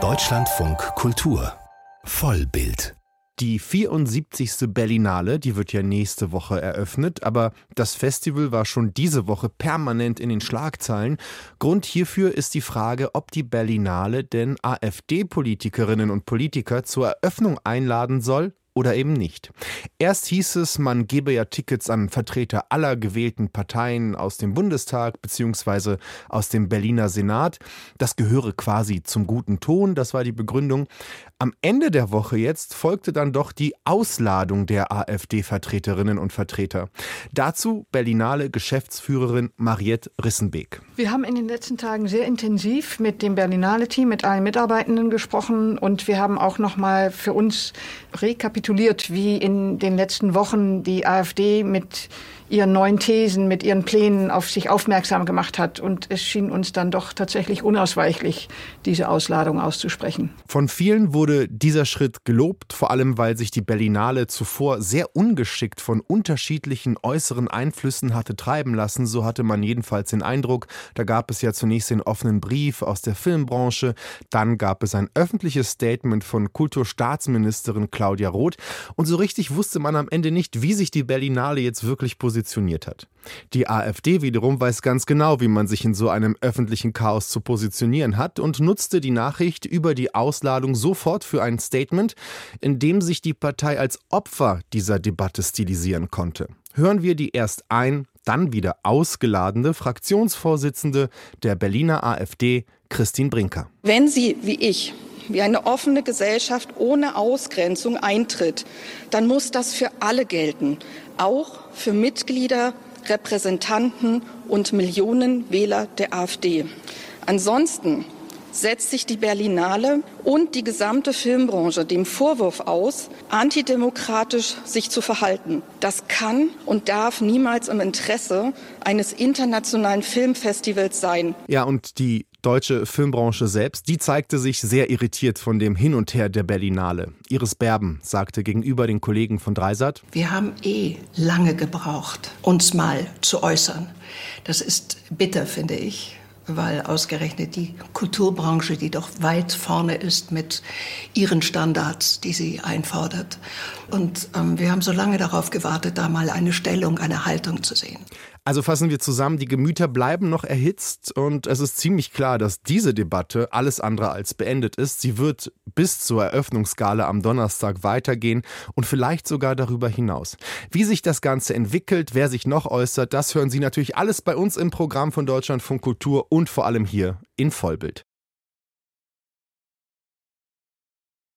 Deutschlandfunk Kultur Vollbild die 74. Berlinale, die wird ja nächste Woche eröffnet, aber das Festival war schon diese Woche permanent in den Schlagzeilen. Grund hierfür ist die Frage, ob die Berlinale denn AfD-Politikerinnen und Politiker zur Eröffnung einladen soll oder eben nicht. Erst hieß es, man gebe ja Tickets an Vertreter aller gewählten Parteien aus dem Bundestag bzw. aus dem Berliner Senat. Das gehöre quasi zum guten Ton, das war die Begründung. Am Ende der Woche jetzt folgte dann doch die Ausladung der AfD-Vertreterinnen und Vertreter. Dazu Berlinale Geschäftsführerin Mariette Rissenbeek. Wir haben in den letzten Tagen sehr intensiv mit dem Berlinale-Team, mit allen Mitarbeitenden gesprochen und wir haben auch noch mal für uns rekapituliert, wie in den letzten Wochen die AfD mit ihren neuen Thesen, mit ihren Plänen auf sich aufmerksam gemacht hat. Und es schien uns dann doch tatsächlich unausweichlich, diese Ausladung auszusprechen. Von vielen wurde dieser Schritt gelobt, vor allem weil sich die Berlinale zuvor sehr ungeschickt von unterschiedlichen äußeren Einflüssen hatte treiben lassen. So hatte man jedenfalls den Eindruck. Da gab es ja zunächst den offenen Brief aus der Filmbranche, dann gab es ein öffentliches Statement von Kulturstaatsministerin Claudia Roth. Und so richtig wusste man am Ende nicht, wie sich die Berlinale jetzt wirklich positioniert positioniert hat. Die AfD wiederum weiß ganz genau, wie man sich in so einem öffentlichen Chaos zu positionieren hat und nutzte die Nachricht über die Ausladung sofort für ein Statement, in dem sich die Partei als Opfer dieser Debatte stilisieren konnte. Hören wir die erst ein, dann wieder ausgeladene Fraktionsvorsitzende der Berliner AfD, Christine Brinker. Wenn Sie, wie ich, wie eine offene Gesellschaft ohne Ausgrenzung eintritt, dann muss das für alle gelten, auch für Mitglieder, Repräsentanten und Millionen Wähler der AfD. Ansonsten setzt sich die Berlinale und die gesamte Filmbranche dem Vorwurf aus, antidemokratisch sich zu verhalten. Das kann und darf niemals im Interesse eines internationalen Filmfestivals sein. Ja, und die deutsche Filmbranche selbst, die zeigte sich sehr irritiert von dem Hin und Her der Berlinale. Iris Berben sagte gegenüber den Kollegen von Dreisat: Wir haben eh lange gebraucht, uns mal zu äußern. Das ist bitter, finde ich weil ausgerechnet die Kulturbranche, die doch weit vorne ist mit ihren Standards, die sie einfordert. Und ähm, wir haben so lange darauf gewartet, da mal eine Stellung, eine Haltung zu sehen. Also fassen wir zusammen, die Gemüter bleiben noch erhitzt und es ist ziemlich klar, dass diese Debatte alles andere als beendet ist. Sie wird bis zur Eröffnungsgala am Donnerstag weitergehen und vielleicht sogar darüber hinaus. Wie sich das Ganze entwickelt, wer sich noch äußert, das hören Sie natürlich alles bei uns im Programm von Deutschlandfunk Kultur und vor allem hier in Vollbild.